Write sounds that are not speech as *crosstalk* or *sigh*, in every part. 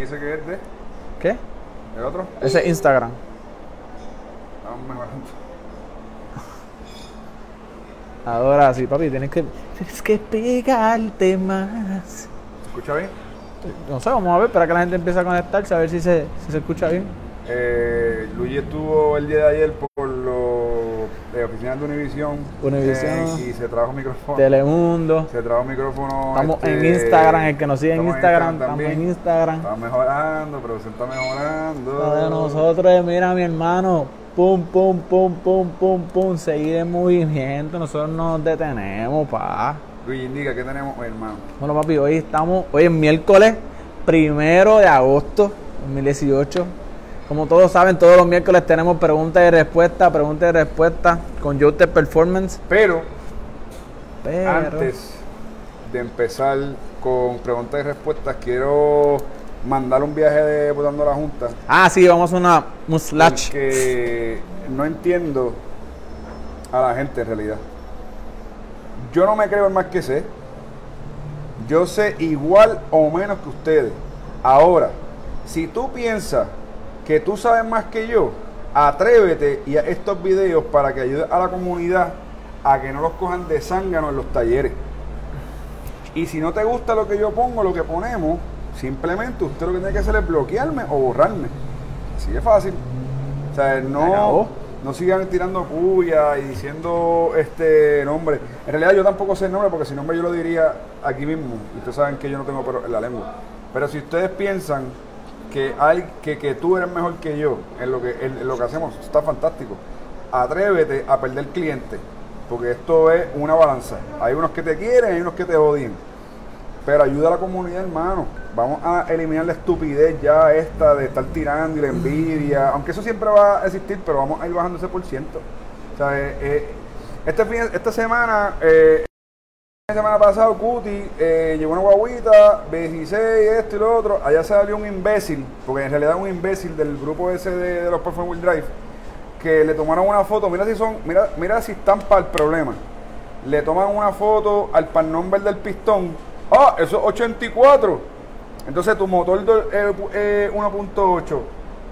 ¿Y ese que es de? ¿Qué? ¿El otro? Ese es Instagram. Estamos mejorando. Ahora sí, papi, tienes que, tienes que pegarte más. ¿Se escucha bien? No sé, vamos a ver, espera que la gente empiece a conectarse, a ver si se, si se escucha bien. Eh, Luigi estuvo el día de ayer por de oficinas de Univision. Univision. eh, y se trajo micrófono. Telemundo. Se trajo micrófono. Estamos este, en Instagram, el que nos sigue en Instagram, estamos en Instagram. Está mejorando, producción está mejorando. La de nosotros es, mira mi hermano, pum, pum, pum, pum, pum, pum, seguir en movimiento, nosotros no nos detenemos, pa. Luigi, indica, ¿qué tenemos hoy, hermano? Bueno, papi, hoy estamos, hoy es miércoles primero de agosto 2018. Como todos saben, todos los miércoles tenemos preguntas y respuestas, preguntas y respuestas con Joter Performance. Pero, Pero, antes de empezar con preguntas y respuestas, quiero mandar un viaje de votando a la Junta. ah, sí, vamos a una, un slash. Porque no entiendo a la gente en realidad. Yo no me creo el más que sé. Yo sé igual o menos que ustedes. Ahora, si tú piensas que tú sabes más que yo, atrévete y a estos videos para que ayude a la comunidad a que no los cojan de zángano en los talleres. Y si no te gusta lo que yo pongo, lo que ponemos, simplemente usted lo que tiene que hacer es bloquearme o borrarme. Así de fácil. O sea, no, no sigan tirando puya y diciendo este nombre. En realidad yo tampoco sé el nombre porque si nombre yo lo diría aquí mismo. Y ustedes saben que yo no tengo pero en la lengua. Pero si ustedes piensan que hay que, que tú eres mejor que yo en lo que en, lo que hacemos, está fantástico. Atrévete a perder cliente. Porque esto es una balanza. Hay unos que te quieren, hay unos que te odian. Pero ayuda a la comunidad, hermano. Vamos a eliminar la estupidez ya esta de estar tirando y la envidia. Aunque eso siempre va a existir, pero vamos a ir bajando ese por ciento. Eh, eh, este fin- esta semana, eh, semana pasada, Cuti eh, llevó una guaguita, 16, esto y lo otro. Allá salió un imbécil, porque en realidad un imbécil del grupo ese de, los Perform Wheel Drive, que le tomaron una foto. Mira si son, mira, mira si están para el problema. Le toman una foto al pan number del pistón. Ah, eso es 84. Entonces tu motor do- eh, eh, 1.8,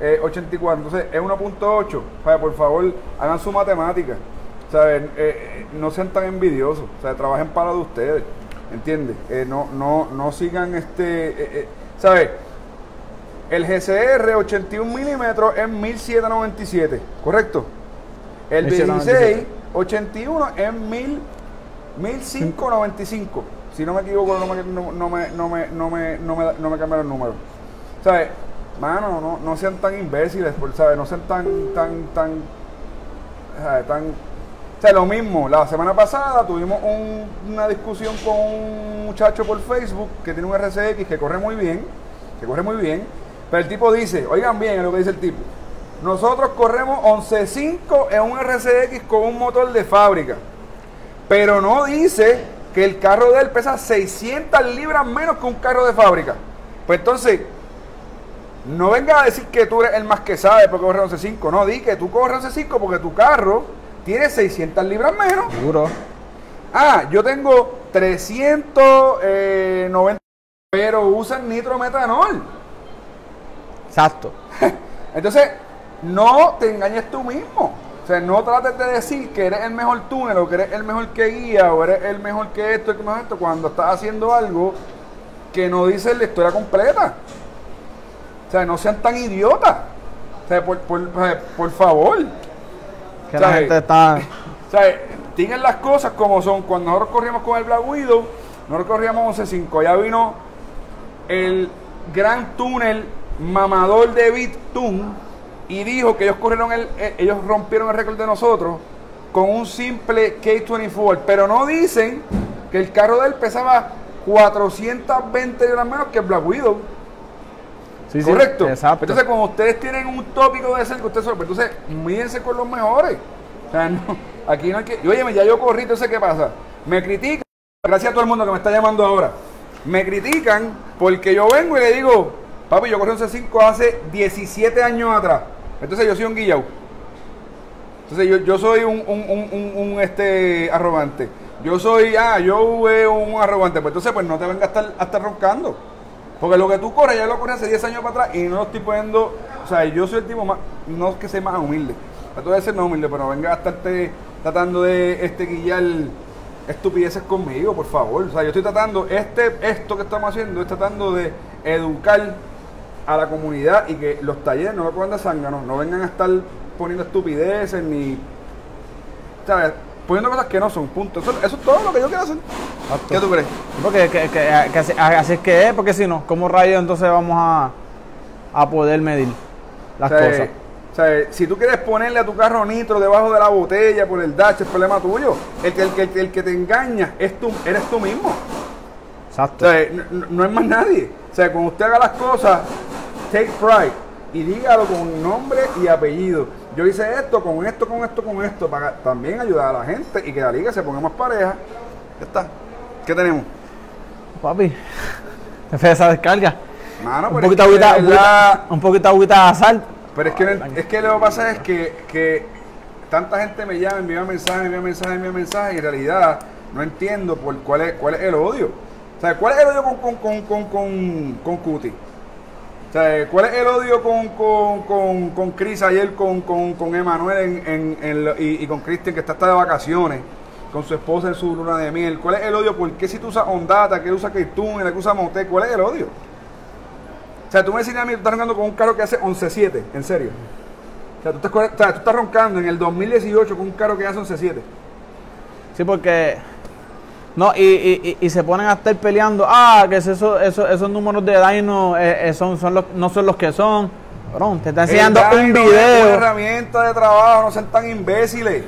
eh, 84. Entonces es 1.8. O sea, por favor, hagan su matemática. ¿Saben? Eh, eh, no sean tan envidiosos. O sea, trabajen para de ustedes. ¿Entiendes? Eh, no, no, no sigan este. eh, eh, ¿Sabes? El GCR 81 milímetros es 1797, ¿correcto? El 1797. 16 81 es 1000, 1595. Si no me equivoco, no me, no, me, no me, no me, no me, no me cambiaron el número. ¿Sabes? Mano, no, no sean tan imbéciles, ¿sabes? No sean tan, tan, tan, ¿sabes? tan... O sea, lo mismo, la semana pasada tuvimos un- una discusión con un muchacho por Facebook que tiene un RCX que corre muy bien, que corre muy bien, pero el tipo dice, oigan bien lo que dice el tipo, nosotros corremos 11.5 en un RCX con un motor de fábrica, pero no dice que el carro de él pesa 600 libras menos que un carro de fábrica. Pues entonces, no venga a decir que tú eres el más que sabe porque corre 11.5, no, di que tú corres 11.5 porque tu carro tiene 600 libras menos. Seguro. Ah, yo tengo 390, pero usan nitrometanol. Exacto. *laughs* Entonces, no te engañes tú mismo. O sea, no trates de decir que eres el mejor túnel o que eres el mejor que guía o eres el mejor que esto, el que mejor esto, cuando estás haciendo algo que no dice la historia completa. O sea, no sean tan idiotas. O sea, por, por- por favor. Que la ¿Sabes? gente está. Sea, digan las cosas como son. Cuando nosotros corrimos con el Black Widow, nosotros corríamos 11.5. Ya vino el gran túnel mamador de Bittoon y dijo que ellos corrieron el, eh, ellos rompieron el récord de nosotros con un simple K24. Pero no dicen que el carro de él pesaba 420 libras menos que el Black Widow. Sí, sí, Correcto. Exacto. Entonces, como ustedes tienen un tópico de ser que ustedes son, pues, entonces mídense con los mejores. O sea, *laughs* no, aquí no hay que. Óyeme, ya yo corrí, entonces, ¿qué pasa? Me critican, gracias a todo el mundo que me está llamando ahora. Me critican porque yo vengo y le digo, papi, yo corrí un C5 hace 17 años atrás. Entonces, yo soy un guillao. Entonces, yo, yo soy un, un, un, un- un, este, arrogante. Yo soy, ah, yo eh, un arrogante. Pues entonces, pues no te vengas a estar, a estar roncando. Porque lo que tú corres, ya lo corres hace 10 años para atrás y no lo estoy poniendo. O sea, yo soy el tipo más. No es que sea más humilde. Tú debes ser más humilde, pero venga a estarte tratando de este guillar estupideces conmigo, por favor. O sea, yo estoy tratando, este, esto que estamos haciendo, es tratando de educar a la comunidad y que los talleres no lo cojan de zángano, no vengan a estar poniendo estupideces ni. ¿Sabes? Poniendo cosas que no son, punto. Eso, eso es todo lo que yo quiero hacer. ¿Qué tú crees? Porque que, que- que así, así es que es, porque si no, ¿cómo rayos entonces vamos a, a poder medir las O sea, cosas? o sea, si tú quieres ponerle a tu carro nitro debajo de la botella por el dash, es problema tuyo. El que, el que, el que te engaña es tú, eres tú mismo. O Exacto. sea, no- no es más nadie. O sea, cuando usted haga las cosas, take pride y dígalo con nombre y apellido. Yo hice esto, con esto, con esto, con esto, para también ayudar a la gente y que la liga se ponga más pareja. Ya está. ¿Qué tenemos? Papi, te fue esa descarga. Mano, Un poquito agüita, verdad- un poquito agüita de sal. Pero es que, es que lo que pasa es que, que tanta gente me llama, envía mensajes, envía mensajes, envía mensajes, y en realidad no entiendo por cuál es, cuál es el odio. O sea, ¿cuál es el odio con, con, con, con, con, con Cuti? Sea, ¿cuál es el odio con, con, con, con Chris ayer, con, con, con Emanuel y, con Cristian que está hasta de vacaciones, con su esposa en su luna de miel? ¿Cuál es el odio? ¿Por qué si tú usas Ondata, que usa Keitun, él usa Moté? ¿Cuál es el odio? O sea, tú me decís a mí, tú estás roncando con un carro que hace 11.7, en serio. O sea, tú estás, tú estás roncando en el 2018 con un carro que hace 11.7. Sí, porque. No, y, y, y- y se ponen a estar peleando. Ah, que es eso, eso, esos números de Dino eh, eh, son, son los, no son los que son. Bro, te está enseñando El un Dyno es video. herramienta de trabajo, no sean tan imbéciles.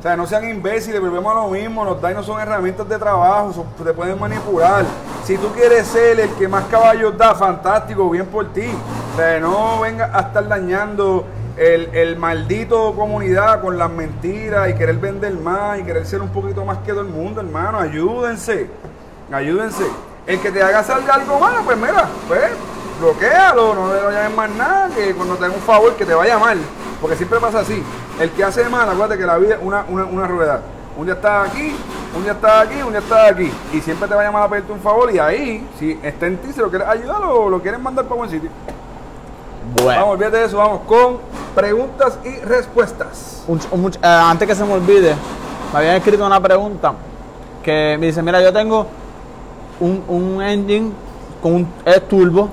O sea, no sean imbéciles, volvemos a lo mismo. Los dinos son herramientas de trabajo, son- te pueden manipular. Si tú quieres ser el que más caballos da, fantástico, bien por ti. O sea, no venga a estar dañando el, el maldito comunidad con las mentiras y querer vender más y querer ser un poquito más que todo el mundo, hermano. Ayúdense, ayúdense. El que te haga salga algo malo, pues mira, pues bloquealo, no le llames más nada, que cuando te haga un favor que te vaya mal. Porque siempre pasa así. El que hace mal, acuérdate que la vida es una, una, una rueda. Un día estás aquí, un día estás aquí, un día estás aquí. Y siempre te va a llamar a pedirte un favor. Y ahí, si está en ti, si lo quieres ayudar o lo quieres mandar para buen sitio. Vamos, Bueno, olvídate de eso, vamos con preguntas y respuestas. un- un much- eh, antes que se me olvide, me habían escrito una pregunta que me dice: Mira, yo tengo un, un engine con un es turbo.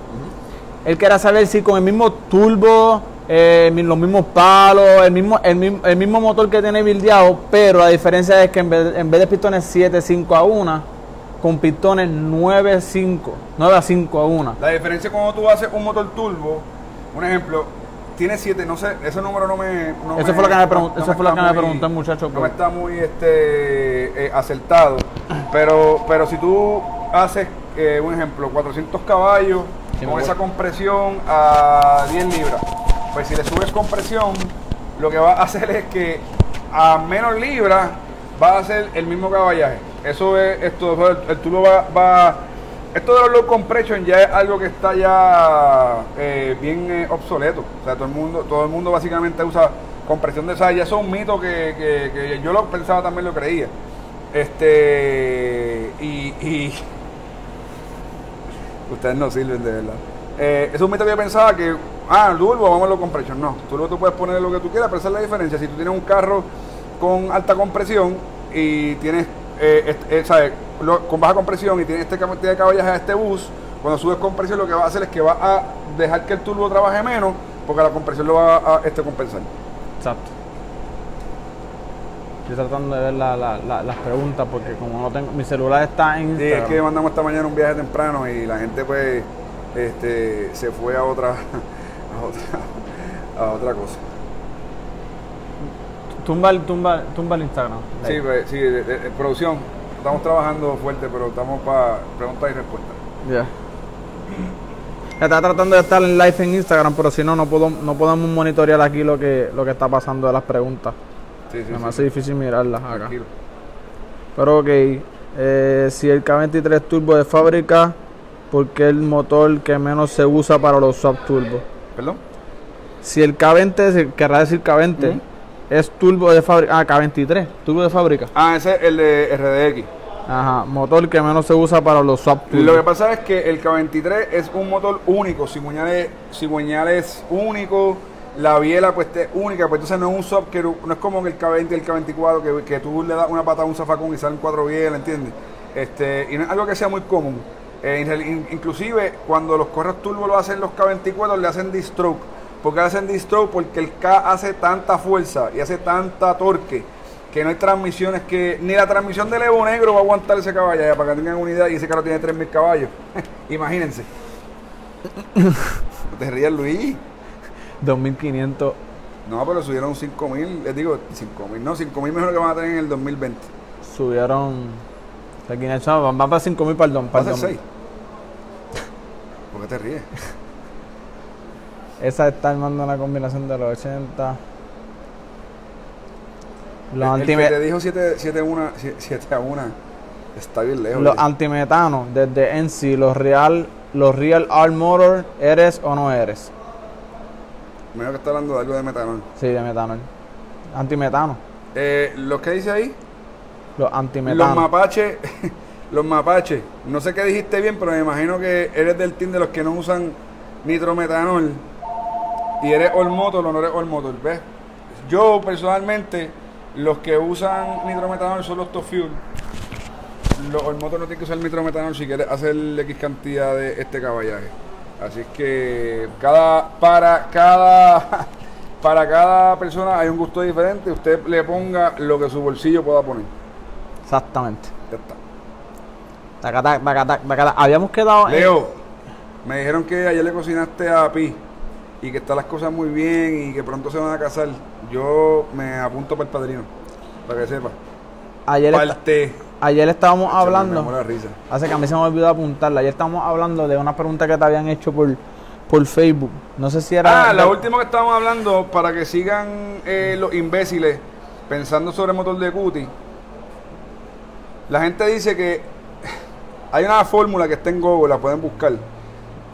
Él quería saber si con el mismo turbo, eh, los mismos palos, el mismo, el, mismo, el mismo motor que tiene bildeado, pero la diferencia es que en vez, en vez de pistones 7, 5 a 1, con pistones 9, 5, 9 a 5 a 1. La diferencia cuando tú haces un motor turbo, un ejemplo, tiene 7, no sé, ese número no me. no Eso fue lo que me pregun- no- fue lo que me preguntó el muchacho, No me está muy este, eh, acertado. Pero, pero si tú haces, eh, un ejemplo, 400 caballos Sí, con esa compresión a 10 libras, pues si le subes compresión, lo que va a hacer es que a menos libras va a hacer el mismo caballaje. Eso es, esto, el, el tubo va, va- esto de los low compression ya es algo que está ya eh, bien eh, obsoleto. O sea, todo el mundo, todo el mundo básicamente usa compresión de esa. Ya eso es un mito que, que- yo lo pensaba también lo creía. Este y, *laughs* ustedes no sirven de verdad. Eh, es un mito que yo pensaba que, ah, turbo, vamos a lo compression. No, turbo tú puedes poner lo que tú quieras, pero esa es la diferencia. Si tú tienes un carro con alta compresión y tienes, eh, este- eh, ¿sabes? Lo- con baja compresión y tienes este cantidad de caballaje a este bus, cuando subes compresión lo que va a hacer es que va a dejar que el turbo trabaje menos porque la compresión lo va a, este, compensar. Exacto. Estoy tratando de ver la- la- la- las preguntas porque como no tengo, mi celular está en Sí, es Instagram. que mandamos esta mañana un viaje temprano y la gente pues este, se fue a otra, *laughs* a otra, a otra cosa. Tumba, el- tumba, tumba el Instagram. Sí, pues, sí, de- de- de producción. Estamos trabajando fuerte, pero estamos para preguntas y respuestas. Ya. Está tratando de estar en live en Instagram, pero si no, no, puedo, no podemos monitorear aquí lo que, lo que está pasando de las preguntas. Sí, sí, me sí, hace difícil mirarlas acá. tranquilo. Pero ok, eh, si el K23 Turbo de fábrica, ¿por qué el motor que menos se usa para los sub turbo? ¿Perdón? Si el K20, se- querrá decir K20, Ujú. Es turbo de fábrica. Ah, K23, turbo de fábrica. Ah, ese es el de RDX. Ajá, motor que menos se usa para los swap Lo que pasa es que el K23 es un motor único, cigüeñales, cigüeñales único, la biela pues es única, pues entonces no es un swap que no es como el K20 y el K24 que, que tú le das una pata a un zafacón y salen cuatro bielas, ¿entiendes? Este, y no es algo que sea muy común. Eh, in- in- inclusive cuando los correos turbo lo hacen los K24 le hacen D-stroke. ¿Por qué hacen D-stroke? Porque el K hace tanta fuerza y hace tanta torque que no hay transmisiones que ni la transmisión del Evo Negro va a aguantar ese caballo ya, para que tengan una idea y ese carro tiene 3000 caballos. *laughs* Imagínense. No *laughs* te rías, Luis. 2500. No, pero subieron 5000, les digo 5000, no, 5000 mejor que van a tener en el 2020. Subieron. de 500, van van para 5000 perdón. Perdón. 6. ¿Por qué te ríes? *laughs* Esa está armando una combinación de los 80. Los, el, el que te dijo 7, 7, 1, 7 a 1 está bien lejos. los antimetanos, desde sí, los real, los real art motor, ¿eres o no eres? Menos que está hablando de algo de metanol. Sí, de metanol. Antimetano. Eh, ¿Lo que dice ahí? Los Los antimetanos. mapaches, *laughs* los mapaches, no sé qué dijiste bien, pero me imagino que eres del team de los que no usan nitrometanol y eres all motor o no eres all motor, ¿ves? Yo personalmente, los que usan nitrometanol son los top fuel. Los all motor no tienen que usar nitrometanol si quieres hacer X cantidad de este caballaje. Así es que cada para cada *laughs* para cada persona hay un gusto diferente. Usted le ponga lo que su bolsillo pueda poner. Exactamente. Ya está. Tacatac, tacatac, tacatac. Habíamos quedado en- Leo, me dijeron que ayer le cocinaste a Pi y que están las cosas muy bien y que pronto se van a casar. Yo me apunto para el padrino, para que sepa. ayer, Parte. ayer estábamos Me hablando. de risa. Hace que a mí se me olvidó apuntarla. Ayer estábamos hablando de una pregunta que te habían hecho por, por Facebook. No sé si era. Ah, la última que estábamos hablando, para que sigan eh, los imbéciles pensando sobre el motor de Cuti. La gente dice que *sighs* hay una fórmula que está en Google, la pueden buscar.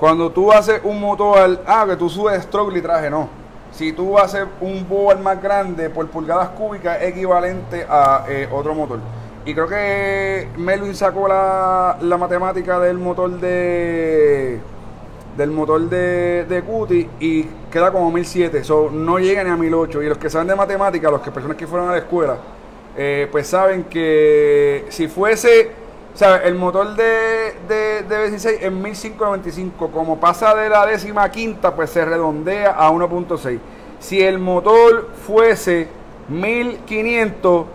Cuando tú haces un motor, ah, que tú subes stroke litraje, no. Si tú haces un board más grande por pulgadas cúbicas, es equivalente a eh, otro motor. Y creo que Melvin sacó la, la matemática del motor de del motor de, de Cuti y queda como 1007, so, no llega ni a 1008. Y los que saben de matemática, los que personas que fueron a la escuela, eh, pues saben que si fuese, o sea, el motor de, de, de B16 es 1595, como pasa de la décima quinta, pues se redondea a 1.6. Si el motor fuese 1500,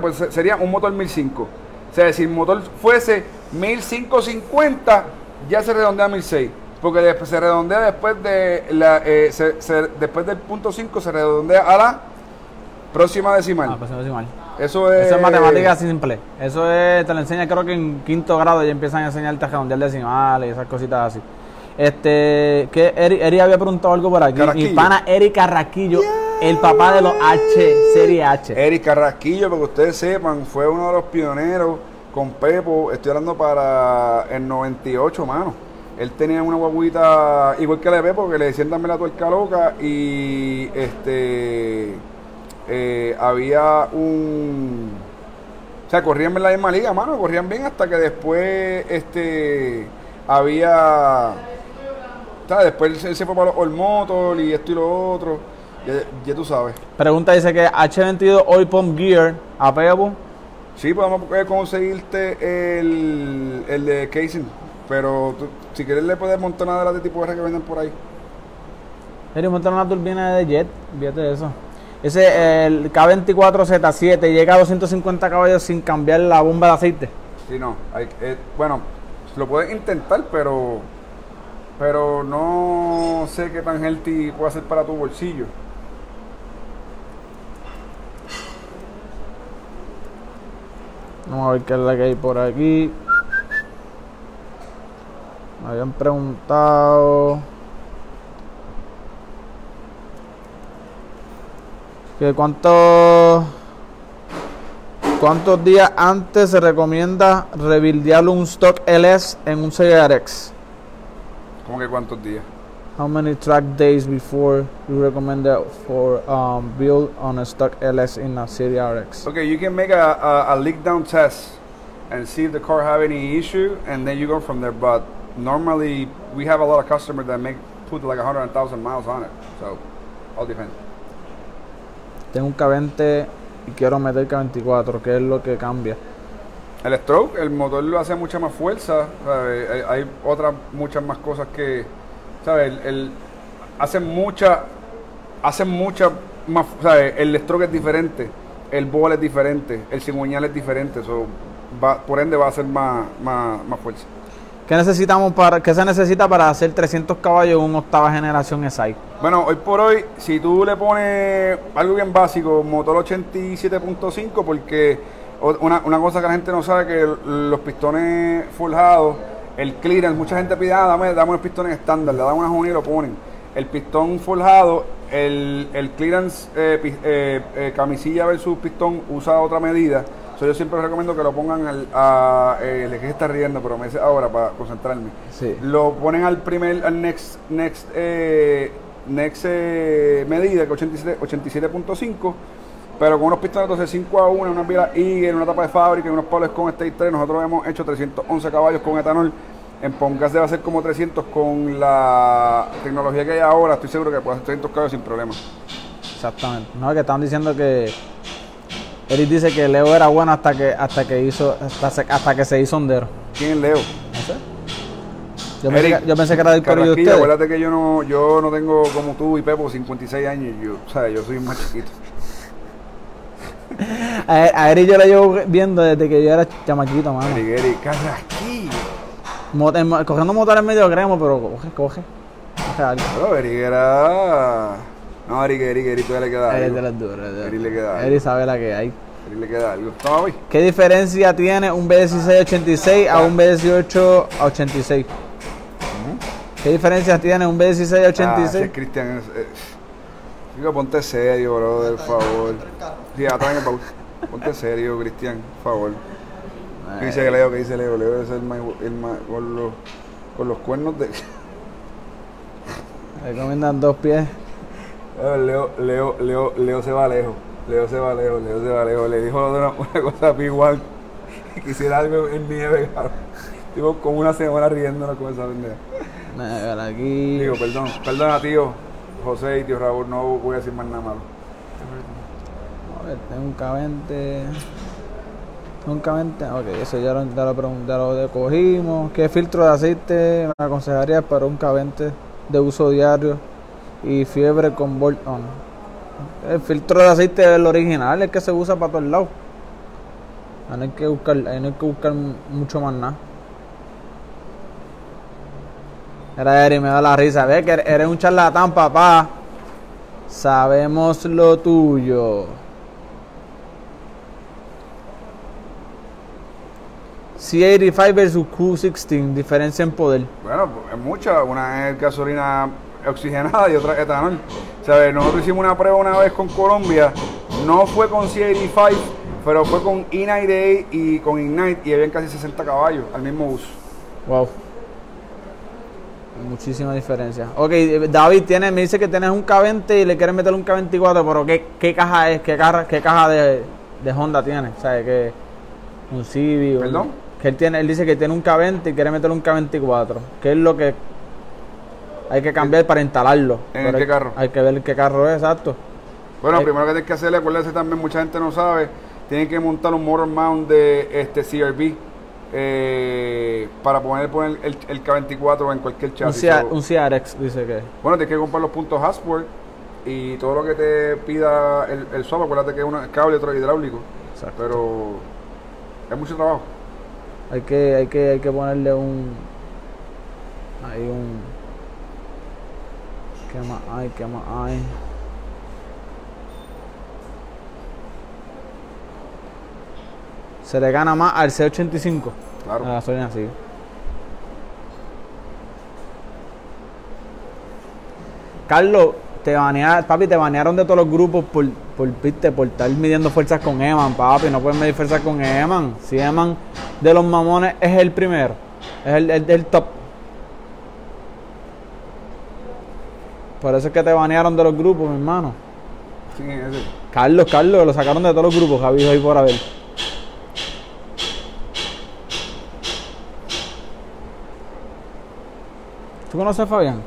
pues se- sería un motor 1005. O sea, si el motor fuese 1550, ya se redondea a 1006. Porque después se redondea después de la eh, se- se- después del punto 5 se redondea a la próxima decimal. Ah, pues no decimos mal. Eso es Eso es matemática simple. Eso es, te lo enseña creo que en quinto grado ya empiezan a enseñarte a redondear decimales y esas cositas así. Este, que Eri, Eri había preguntado algo por aquí. Mi Carrasquillo. pana Eri Carrasquillo, el papá de los H, serie H. Eric Carrasquillo, para que ustedes sepan, fue uno de los pioneros con Pepo. Estoy hablando para el 98, mano. Él tenía una guaguita igual que la de Pepo, que le decían también la tuerca loca. Y este eh, había un. O sea, corrían en la misma liga, mano. Corrían bien hasta que después este había. o sea, después él se fue para los All Motor y esto y lo otro. Ya, ya tú sabes. Pregunta dice que H22 Oil Pump Gear a Pepo. Sí, podemos conseguirte el, el de casing, pero tú- si quieres le puedes montar una de las de tipo R que venden por ahí. Eri, montar una turbina de jet, fíjate de eso. Ese, el K24Z7 llega a 250 caballos sin cambiar la bomba de aceite. Sí, no, hay, eh, bueno, lo puedes intentar, pero pero no sé qué tan healthy puede ser para tu bolsillo. Vamos a ver qué es la que hay por aquí. Me habían preguntado. Que cuántos cuántos días antes se recomienda rebuildear un stock LS en un CRX. ¿Cómo que cuántos días? How many track days before you recommend that for um, build on a stock LS in a Series RX? Okay, you can make a, a, a leak down test and see if the car have any issue, and then you go from there. But normally, we have a lot of customers that make put like a hundred thousand miles on it, so all depends. Tengo un K20 y quiero meter K24, ¿qué es lo que cambia? El stroke, el motor lo hace mucha más fuerza, ¿sabe? hay, otras muchas más cosas que, ¿sabes? El, hace mucha, hace mucha más, ¿sabes? El stroke es diferente, el ball es diferente, el cigüeñal es diferente, so, va, por ende va a ser más, más, más fuerza. ¿Qué necesitamos para, qué se necesita para hacer 300 caballos en una octava generación SI? Bueno, hoy por hoy, si tú le pones algo bien básico, motor 87.5, porque una, una cosa que la gente no sabe que los pistones forjados, el clearance, mucha gente pide, ah, dame, dame unos pistones estándar, le dan una junta y lo ponen. El pistón forjado, el, el clearance eh, eh, eh, camisilla versus pistón usa otra medida. So, yo siempre recomiendo que lo pongan al, a, eh, el que está riendo, pero me dice ahora para concentrarme. Sí. Lo ponen al primer, al next, next, eh, next eh, medida, que 87 87.5, pero con unos pistones 12.5 a 1, una pila Eagle, una tapa de fábrica y unos palos con State 3. Nosotros hemos hecho 311 caballos con etanol. En Pongas debe ser como 300 con la tecnología que hay ahora. Estoy seguro que puede hacer 300 caballos sin problema. Exactamente. No, que están diciendo que Eric dice que Leo era bueno hasta que hasta que hizo hasta, se- hasta que se hizo hondero. ¿Quién es Leo? No sé. Yo pensé, Eric, que, yo pensé que era del de ustedes. acuérdate que yo no, yo no tengo como tú y Pepo 56 años. Yo, o sea, yo soy más chiquito. *laughs* A, a Eric yo lo llevo viendo desde que yo era chamaquito, mano. Erigueri, Carrasquillo. Mo- en cogiendo motores medio gremo, pero coge, coge. Coge algo. Pero Eric era. No, Eric, Eric, Eric todavía le queda Eric algo. de las duras. de- Eric le queda algo. Eric sabe la que hay. Eric le queda algo. ¿Qué diferencia tiene un B1686 a un B18 a 86? ¿Qué diferencia tiene un B16 a Ah, 86? ese Cristian es. Digo, ponte serio, bro, por favor. Sí, atrás en el baúl. Ponte serio, Cristian, por favor. ¿Qué dice Leo? ¿Qué dice Leo? Leo es el más. El más con, los, con los cuernos de. Recomiendan dos pies. Ver, Leo, Leo, Leo, Leo se va lejos. Leo se va lejos, Leo se va lejos. Le dijo una, *laughs* una cosa a P1 que quisiera algo en nieve, cabrón. Digo, como una semana riéndonos con esa pendeja. Ver, aquí. Digo, perdón, perdona, tío José y tío Raúl, no voy a decir más nada malo. A ver, tengo un K20. Un K20. Ok, eso ya lo, ya lo, ya lo cogimos. ¿Qué filtro de aceite me aconsejarías para un K20 de uso diario y fiebre con bolt on? El filtro de aceite es el original, el que se usa para todos lados. No hay que buscar, no hay que buscar mucho más nada. Era Eri, me da la risa. Ve que eres un charlatán, papá. Sabemos lo tuyo. C85 versus Q16, diferencia en poder. Bueno, pues, es mucha. Una es gasolina oxigenada y otra etanol. ¿Sabes? Nosotros hicimos una prueba una vez con Colombia. No fue con C85, pero fue con E98 y con Ignite y habían casi 60 caballos al mismo uso. Wow. Muchísima diferencia. Ok, David tiene, me dice que tienes un K20 y le quieres meter un K24, pero ¿qué, qué caja es? ¿Qué caja, qué caja de, de Honda tiene? ¿Sabes qué? Un Civic. un- ¿Perdón? Que él, tiene, él dice que tiene un K20 y quiere meter un K24. ¿Qué es lo que hay que cambiar para instalarlo? ¿En qué hay- carro? Hay que ver qué carro es, exacto. Bueno, primero que tienes que hacerle, acuérdense también, mucha gente no sabe, tienen que montar un motor mount de este CRB eh, para poder poner el, el K24 en cualquier Un, chasis. CR, un CRX dice que. Bueno, tienes que comprar los puntos Hasworth y todo lo que te pida el, el swap, acuérdate que es un cable otro hidráulico. Exacto. Pero es mucho trabajo. Hay que, hay que, hay que ponerle un. Hay un. ¿Qué más hay? ¿Qué más hay? Se le gana más al C85. Claro. La gasolina así. Carlos, te banearon, papi, te banearon de todos los grupos por, por, viste, por estar midiendo fuerzas con Eman, papi. No puedes medir fuerzas con Eman. Si Eman de los mamones es el primero, es el, el, el top. Por eso es que te banearon de los grupos, mi hermano. ¿Quién es ese? Carlos, Carlos, lo sacaron de todos los grupos, Javi, hoy por haber. ¿Tú conoces a Fabián?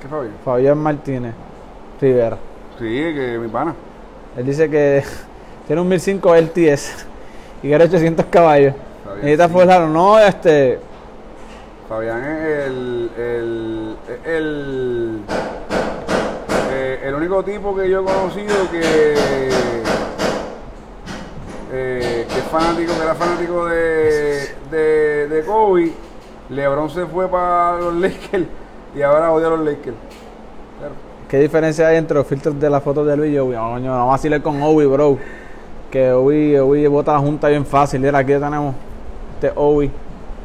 ¿Qué Fabián? Fabián Martínez Rivera. Sí, que mi pana. Él dice que *laughs* tiene un 1005 LTS y que era 800 caballos. Fabián, Necesita sí. forzarlo, no, este. Fabián es el, el, el tipo que yo he conocido que. eh, que fanático, que era fanático de, de, Kobe. LeBron se fue para los Lakers y ahora odia a los Lakers. ¿Qué diferencia hay entre los filtros de la foto de Luis y Obi? Vamos a decirle con Obi, bro. Que Obi, Obi bota la junta bien fácil. Mira, aquí tenemos este Obi.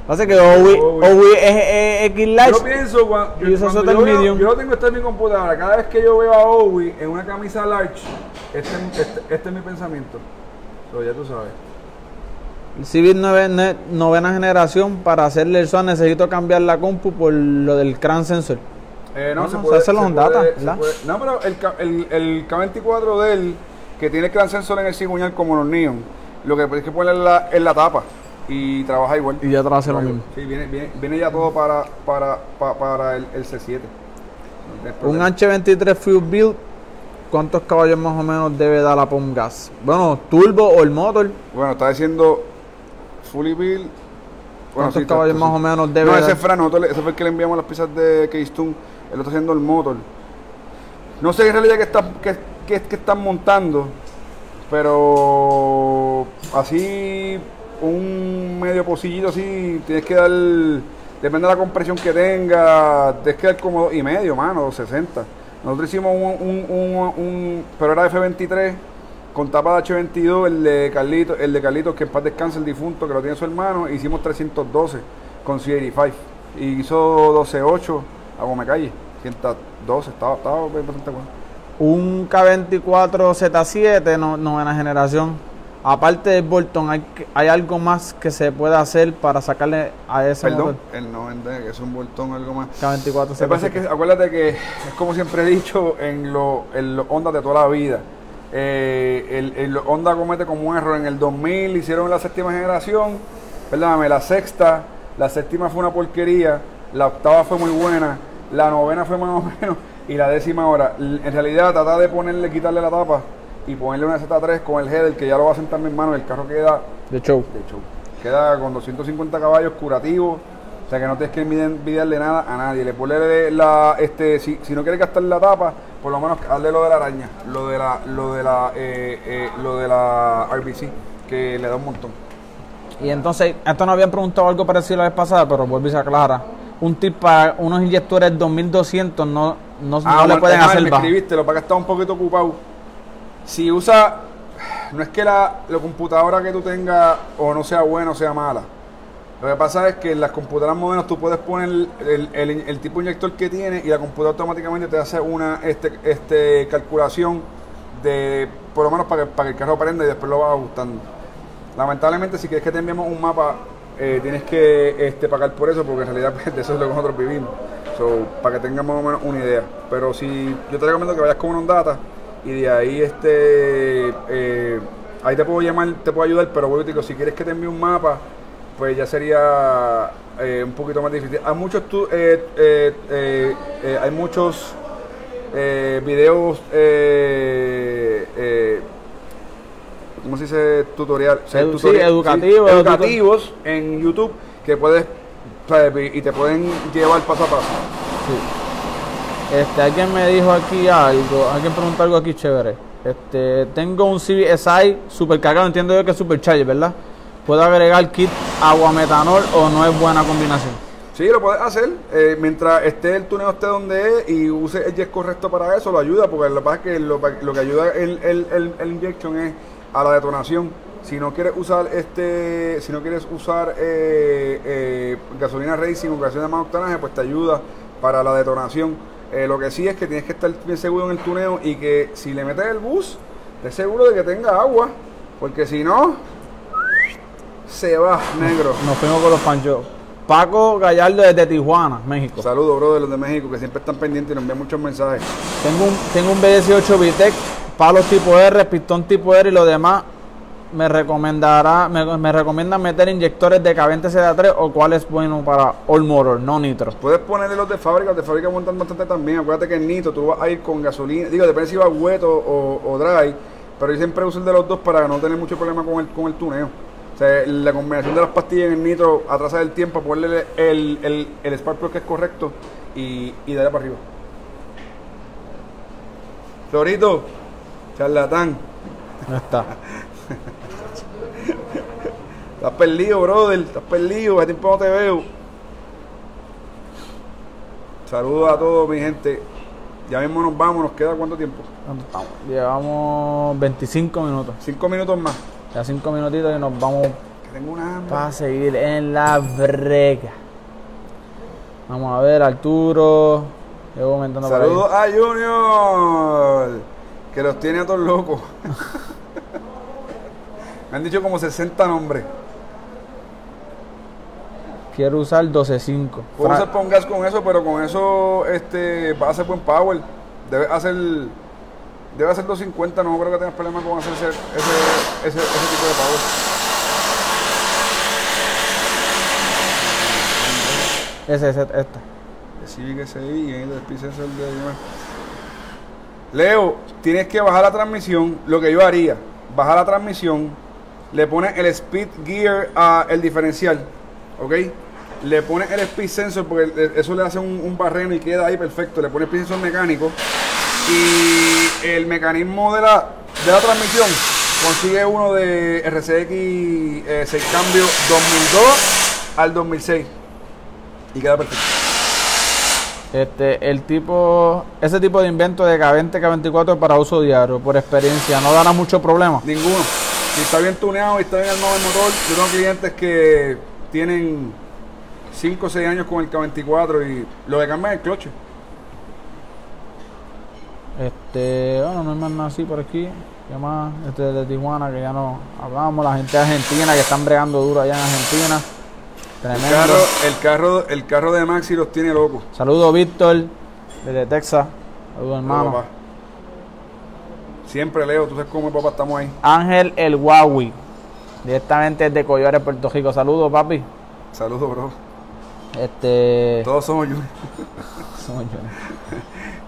Pasa que Obi, Obi. Obi es, X Yo large. pienso cuando, Y usa cuando Soto yo, veo- yo lo tengo esto en mi computadora, cada vez que yo veo a Owi en una camisa large, este, este, este es mi pensamiento. So, ya tú sabes. El Civic nove- ne- novena generación, para hacerle el SWAT necesito cambiar la compu por lo del CRAN sensor. Eh, no, No, se no, puede. se los data, se ¿verdad? No, pero el, el, el K24 de él, que tiene el gran sensor en el cigüeñal como los Neon, lo que es que ponerle en la, en la tapa y trabaja igual. Y ya te va a hacer lo mismo. Sí, viene, viene, viene ya todo para, para, pa- para el, el C7. No hay Un problema. H23 Fuel Build, ¿cuántos caballos más o menos debe dar la POM gas? Bueno, turbo o el motor, Bueno, está diciendo Fully. Bueno, ¿cuántos caballos está- más o menos debe No, dar? ese es Fran, ese fue el que le enviamos las piezas de Keystone. Él está haciendo el motor. No sé en realidad qué, está, qué, qué- qué están montando, pero así, un medio pocillito así, tienes que dar, depende de la compresión que tenga, tienes que dar como y medio, mano, 260. Nosotros hicimos un, un, un, un- pero era F23 con tapa de H22, el de Carlitos, el de Carlitos que en paz descanse el difunto que lo tiene su hermano, hicimos 312 con C85 y hizo 12.8 a Gómez Calle, 112, estaba, estaba bastante bueno. Un K24 Z7, no- novena generación. Aparte del Bolton, ¿hay, ¿hay algo más que se pueda hacer para sacarle a ese Perdón, motor? el 90, que es un boltón algo más. K24 Lo que pasa que Z7. acuérdate que es como siempre he dicho en los en los Honda de toda la vida. Eh, el, el Honda comete como un error. En el 2000 hicieron la séptima generación, perdóname, la sexta, la séptima fue una porquería, la octava fue muy buena, la novena fue más o menos y la décima ahora. En realidad trata de ponerle, quitarle la tapa y ponerle una Z3 con el header que ya lo va a sentar mi hermano y el carro queda De show. de hecho, queda con 250 caballos curativo. O sea que no tienes que envidiar- envidiarle nada a nadie. Le ponle la, este, si, si no quieres gastar la tapa, por lo menos hazle lo de la araña, lo de la, lo de la, eh, eh, lo de la RBC, que le da un montón. Y entonces, esto nos habían preguntado algo parecido la vez pasada, pero vuelvo y se aclara. Un tip para unos inyectores 2200 no, no, no le pueden ah, hacer bajo. escribiste, lo para que está un poquito ocupado. Si usa, no es que la, la computadora que tú tengas o no sea buena o sea mala. Lo que pasa es que en las computadoras modernas tú puedes poner el, tipo de inyector que tiene y la computadora automáticamente te hace una este, este calculación de por lo menos para que, para que el carro prenda y después lo vas ajustando. Lamentablemente si quieres que te enviemos un mapa eh, tienes que este, pagar por eso porque en realidad pues, de eso es lo que nosotros vivimos. So, para que tengas más o menos una idea. Pero si yo te recomiendo que vayas con un data y de ahí este eh, ahí te puedo llamar, te puedo ayudar, pero vuelvo y te digo, si quieres que te envíe un mapa, pues ya sería eh, un poquito más difícil. Hay muchos tu- eh, eh, eh, hay muchos eh, videos eh, eh, ¿cómo se dice? Tutorial. o sea, Edu- sí, tutorial- educativos, educativos en YouTube que puedes y te pueden llevar paso a paso. Sí. Este, alguien me dijo aquí algo, alguien preguntó algo aquí chévere. Este, tengo un CBSI super cargado, entiendo yo que es supercharger, ¿verdad? ¿Puedo agregar kit agua metanol o no es buena combinación? Sí, lo puedes hacer. eh, mientras esté el tuneo esté donde es y use el jet correcto para eso, lo ayuda, porque lo que pasa es que lo que ayuda el, el, el, el injection es a la detonación. Si no quieres usar este, si no quieres usar eh, eh, gasolina racing o gasolina de más octanaje, pues te ayuda para la detonación. Eh, lo que sí es que tienes que estar bien seguro en el tuneo y que si le metes el bus, estés seguro de que tenga agua, porque si no, se va negro. *laughs* Nos fuimos con los panchos. Paco Gallardo desde Tijuana, México. Saludos, bro, de los de México, que siempre están pendientes y nos envían muchos mensajes. Tengo un, tengo un B18 Vitec, palos tipo R, pistón tipo R y lo demás me recomendará, me, me recomienda meter inyectores de K20 ZA3 o cuál es bueno para All Motor, no nitro. Puedes ponerle los de fábrica, los de fábrica montan bastante también. Acuérdate que el nitro tú vas a ir con gasolina, digo, depende si va hueto o, o dry, pero yo siempre uso el de los dos para no tener mucho problema con el, con el tuneo. O sea, la combinación de las pastillas en el nitro atrasa el tiempo, ponerle el, el, el spark plug que es correcto y, y darle para arriba. Florito, charlatán. No está. *laughs* Estás perdido, brother. Estás perdido. Hace tiempo no te veo. Saludos a todos, mi gente. Ya mismo nos vamos. ¿Nos queda cuánto tiempo? ¿Dónde estamos? Llevamos 25 minutos. Cinco minutos más. Ya 5 minutitos y nos vamos Que tengo una hambre. para seguir en la brega. Vamos a ver, Arturo. Llevo comentando. Saludos a Junior. Que los tiene a todos locos. *laughs* Me han dicho como 60 nombres. Quiero usar 12.5. Puedo usar para un gas con eso, pero con eso este, va a ser buen power. Debe hacer. Debe hacer 250, no creo que tengas problema con hacer ese, ese, ese, ese tipo de power. Ese, ese, este. Sigue que seguir y el speed sensor de Leo, tienes que bajar la transmisión, lo que yo haría, bajar la transmisión, le pones el speed gear a el diferencial, ¿ok? Le pones el speed sensor porque el- eso le hace un, un barreno y queda ahí perfecto, le pones speed sensor mecánico y el mecanismo de la, de la transmisión consigue uno de RCX eh, 6 cambio 2002 al 2006 y queda perfecto. Este, el tipo, ese tipo de invento de K20, K24 para uso diario, por experiencia, no dará mucho problema. Ninguno. Si está bien tuneado y está bien armado el motor, yo tengo clientes que tienen 5 o 6 años con el K24 y lo que cambia es el cloche. Este, bueno, no hay más nada así por aquí. ¿Qué más? Este de Tijuana, que ya no hablamos. La gente de Argentina, que están bregando duro allá en Argentina. El Tremendo. carro, el carro, el carro de Maxi los tiene locos. Saludos, Víctor, desde Texas. Saludos, hermano. Siempre Leo, tú sabes cómo papá estamos ahí. Ángel El Huawei, directamente desde Collares, Puerto Rico. Saludos, papi. Saludos, bro. Este. Todos somos Junior. *laughs* somos yo.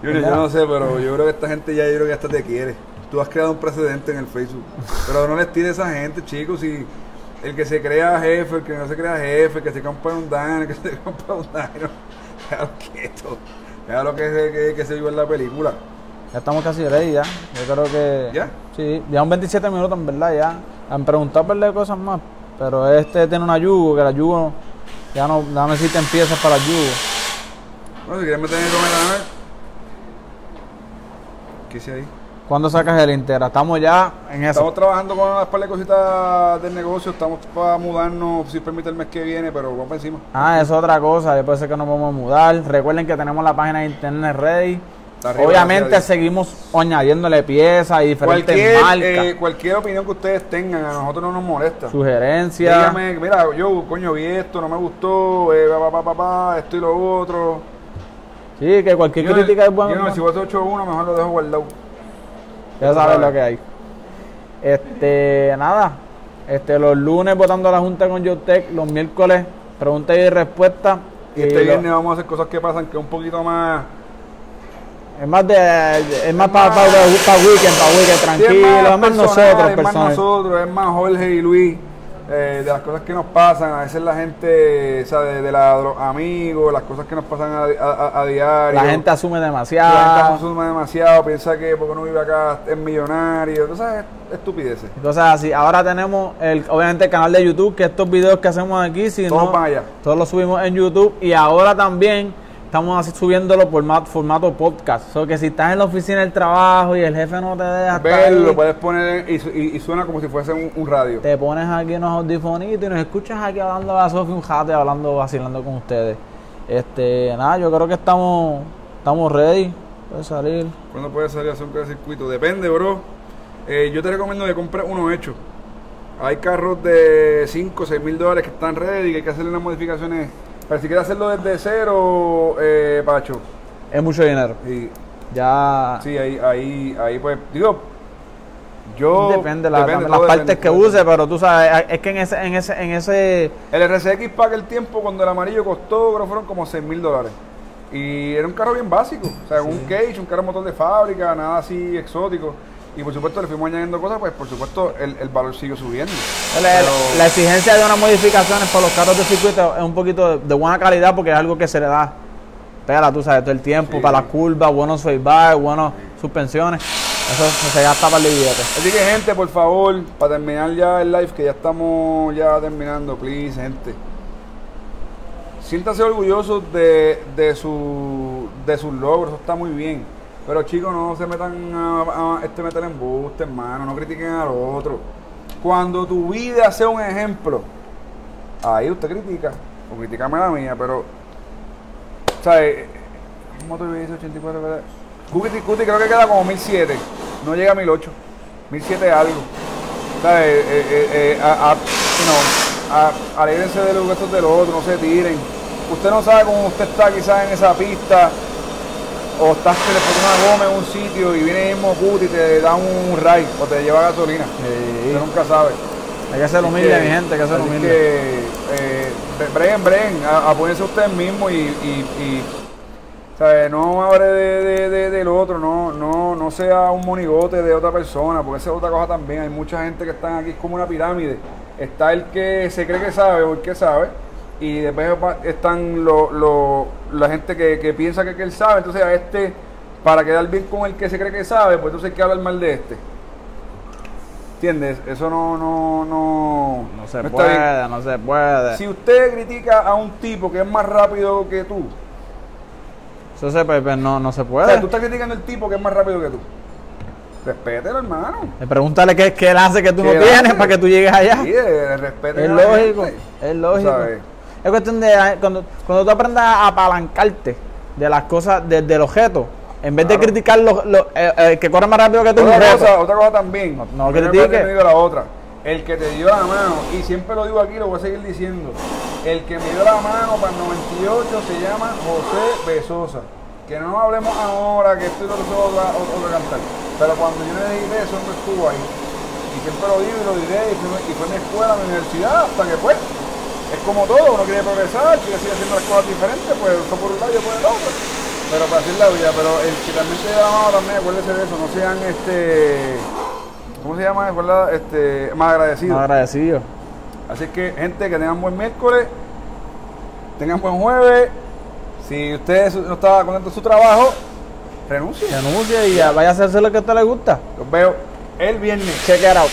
*laughs* Junior, yo no sé, pero yo creo que esta gente ya, yo creo que hasta te quiere. Tú has creado un precedente en el Facebook. Pero no les tires a esa gente, chicos. Si el que se crea jefe, el que no se crea jefe, el que se compra un dan, el que *laughs* se compra un dino. Déjalo quieto. Déjalo que se, que, que se viva en la película. Ya estamos casi ready ya. Yo creo que. ¿Ya? Sí, ya un 27 minutos en verdad ya. Han preguntado por de cosas más. Pero este tiene una yugo, que la yugo ya no, ya no necesitan piezas para la yugo. Bueno, si quieres meter en el comer ¿Qué hice ahí? ¿Cuándo sacas el Intera? Estamos ya en eso. Estamos trabajando con unas par de cositas del negocio. Estamos para mudarnos, si permite, el mes que viene, pero vamos para encima. Ah, eso es otra cosa. Después ser que nos vamos a mudar. Recuerden que tenemos la página de internet ready. Obviamente seguimos añadiéndole piezas y diferentes Cualquier, marcas, eh, cualquier opinión que ustedes tengan, a nosotros no nos molesta. sugerencias. Dígame, mira, yo, coño, vi esto, no me gustó, eh, pa, pa, pa, pa, esto y lo otro. Sí, que cualquier Yo, crítica es buena. yo no, si vos 8-1, mejor lo dejo guardado. Ya sabes lo que hay. Este, nada. Este, los lunes votando a la Junta con Jotec, los miércoles preguntas y respuestas. Y este viernes vamos a hacer cosas que pasan que un poquito más. Es más de es más para más- weekend, para weekend, tranquilo, Sí, es más personal, nosotros, es más nosotros, es más Jorge y Luis. eh, de las cosas que nos pasan, a veces la gente, o sea, de, de la- de los amigos, las cosas que nos pasan a, a- a- a diario. La gente asume La gente demasiado. consume demasiado, piensa que porque no vive acá es millonario, tú sabes, estupideces. Cosas así. Ahora tenemos el, obviamente el canal de YouTube, que estos videos que hacemos aquí, si Todos no, van allá. todos los subimos en YouTube. Y ahora también estamos así subiéndolo por ma- formato podcast. O que si estás en la oficina del trabajo y el jefe no te deja Verlo, lo puedes poner en- y, y- y suena como si fuese un, un radio. te pones aquí unos audifonitos y nos escuchas aquí hablando a Sofi un jate, hablando, vacilando con ustedes. Este, nada, yo creo que estamos, estamos ready. Puede salir. ¿Cuándo puedes salir a hacer un de circuito? Depende, bro. Eh, yo te recomiendo que compres uno hecho. Hay carros de 5 o 6 mil dólares que están ready y que hay que hacerle unas modificaciones. Pero si quieres hacerlo desde cero, eh, Pacho. Es mucho dinero. Y, Ya. sí, ahí, ahí, ahí pues, digo, Yo, depende, la- depende, las partes depende, que use, pero tú sabes, es que en ese, en ese, en ese, El RCX para aquel tiempo, cuando el amarillo costó, creo que fueron como 6 mil dólares. Y era un carro bien básico, o sea, un cage, un carro motor de fábrica, nada así exótico. Y por supuesto le fuimos añadiendo cosas, pues por supuesto el, el valor siguió subiendo. la, Pero- la exigencia de unas modificaciones para los carros de circuito es un poquito de, buena calidad porque es algo que se le da, pégala, tú sabes, todo el tiempo, Sí. para las curvas, buenos feedback, buenas suspensiones, eso se gasta para el billete. Así que gente, por favor, para terminar ya el live, que ya estamos ya terminando, please, gente. Siéntase orgullosos de, de, su, de sus logros, eso está muy bien. Pero chicos, no se metan a, a este meter embuste, hermano, no critiquen al otro. Cuando tu vida sea un ejemplo, ahí usted critica, o criticame la mía, pero, ¿sabes? Un motor VS 84, ¿verdad? Cuti, Cuti creo que queda como 1007, no llega a 1008, 1007 algo. ¿Sabes? Eh, eh, eh, a, a, a- los gestos del otro, no se tiren. Usted no sabe cómo usted está quizás en esa pista, o estás que le pone una goma en un sitio y viene el mismo Cuti y te da un ray o te lleva gasolina. Sí. Usted nunca sabe. Hay que ser humilde, mi gente, hay que ser humilde. que, eh, breguen, breguen, apóyense ustedes mismos y, y, y, ¿sabe? no hable de, de- de- del otro, no, no, no sea un monigote de otra persona, porque esa es otra cosa también. Hay mucha gente que están aquí, es como una pirámide. Está el que se cree que sabe o el que sabe, y después están lo- lo- la gente que, que piensa que, que él sabe. Entonces, a este, para quedar bien con el que se cree que sabe, pues entonces hay que hablar mal de este. ¿Entiendes? Eso no, no, no, No se no puede, no se puede. Si usted critica a un tipo que es más rápido que tú, Eso se, no, no se o puede. sea, tú estás criticando al tipo que es más rápido que tú, respételo, hermano. Eh, Pregúntale qué, qué él hace que tú no ¿Qué tienes hace? para que tú llegues allá. Sí, eh, respeten Es lógico, es lógico. ¿Sabes? Es cuestión de eh, cuando, cuando tú aprendas a apalancarte de las cosas, de- del objeto, en vez Claro. de criticar los, los- eh, eh, que corre más rápido que tú, es Otra cosa, otra cosa también. No- no la otra. El que te dio la mano, y siempre lo digo aquí, lo voy a seguir diciendo. El que me dio la mano para el 98 se llama José Besosa. Que no hablemos ahora que esto que otro, otro cantar. Pero cuando yo necesité eso, hombre estuvo ahí. Y siempre lo digo y lo diré, y fue, y fue mi escuela, mi universidad, hasta que pues. Es como todo, uno quiere progresar, quiere seguir haciendo las cosas diferentes, pues eso por un lado yo por el otro. Pero para hacer la vida, pero el que también dio la mano también, acuérdese de eso, no sean este. ¿Cómo se llama? ¿Verdad? Este, más agradecidos. No, agradecido. Así que, gente, que tengan buen miércoles, tengan buen jueves. Si usted no está contento de su trabajo, renuncie. Renuncie y ya vaya a hacerse lo que a usted le gusta. Los veo el viernes. Check it out.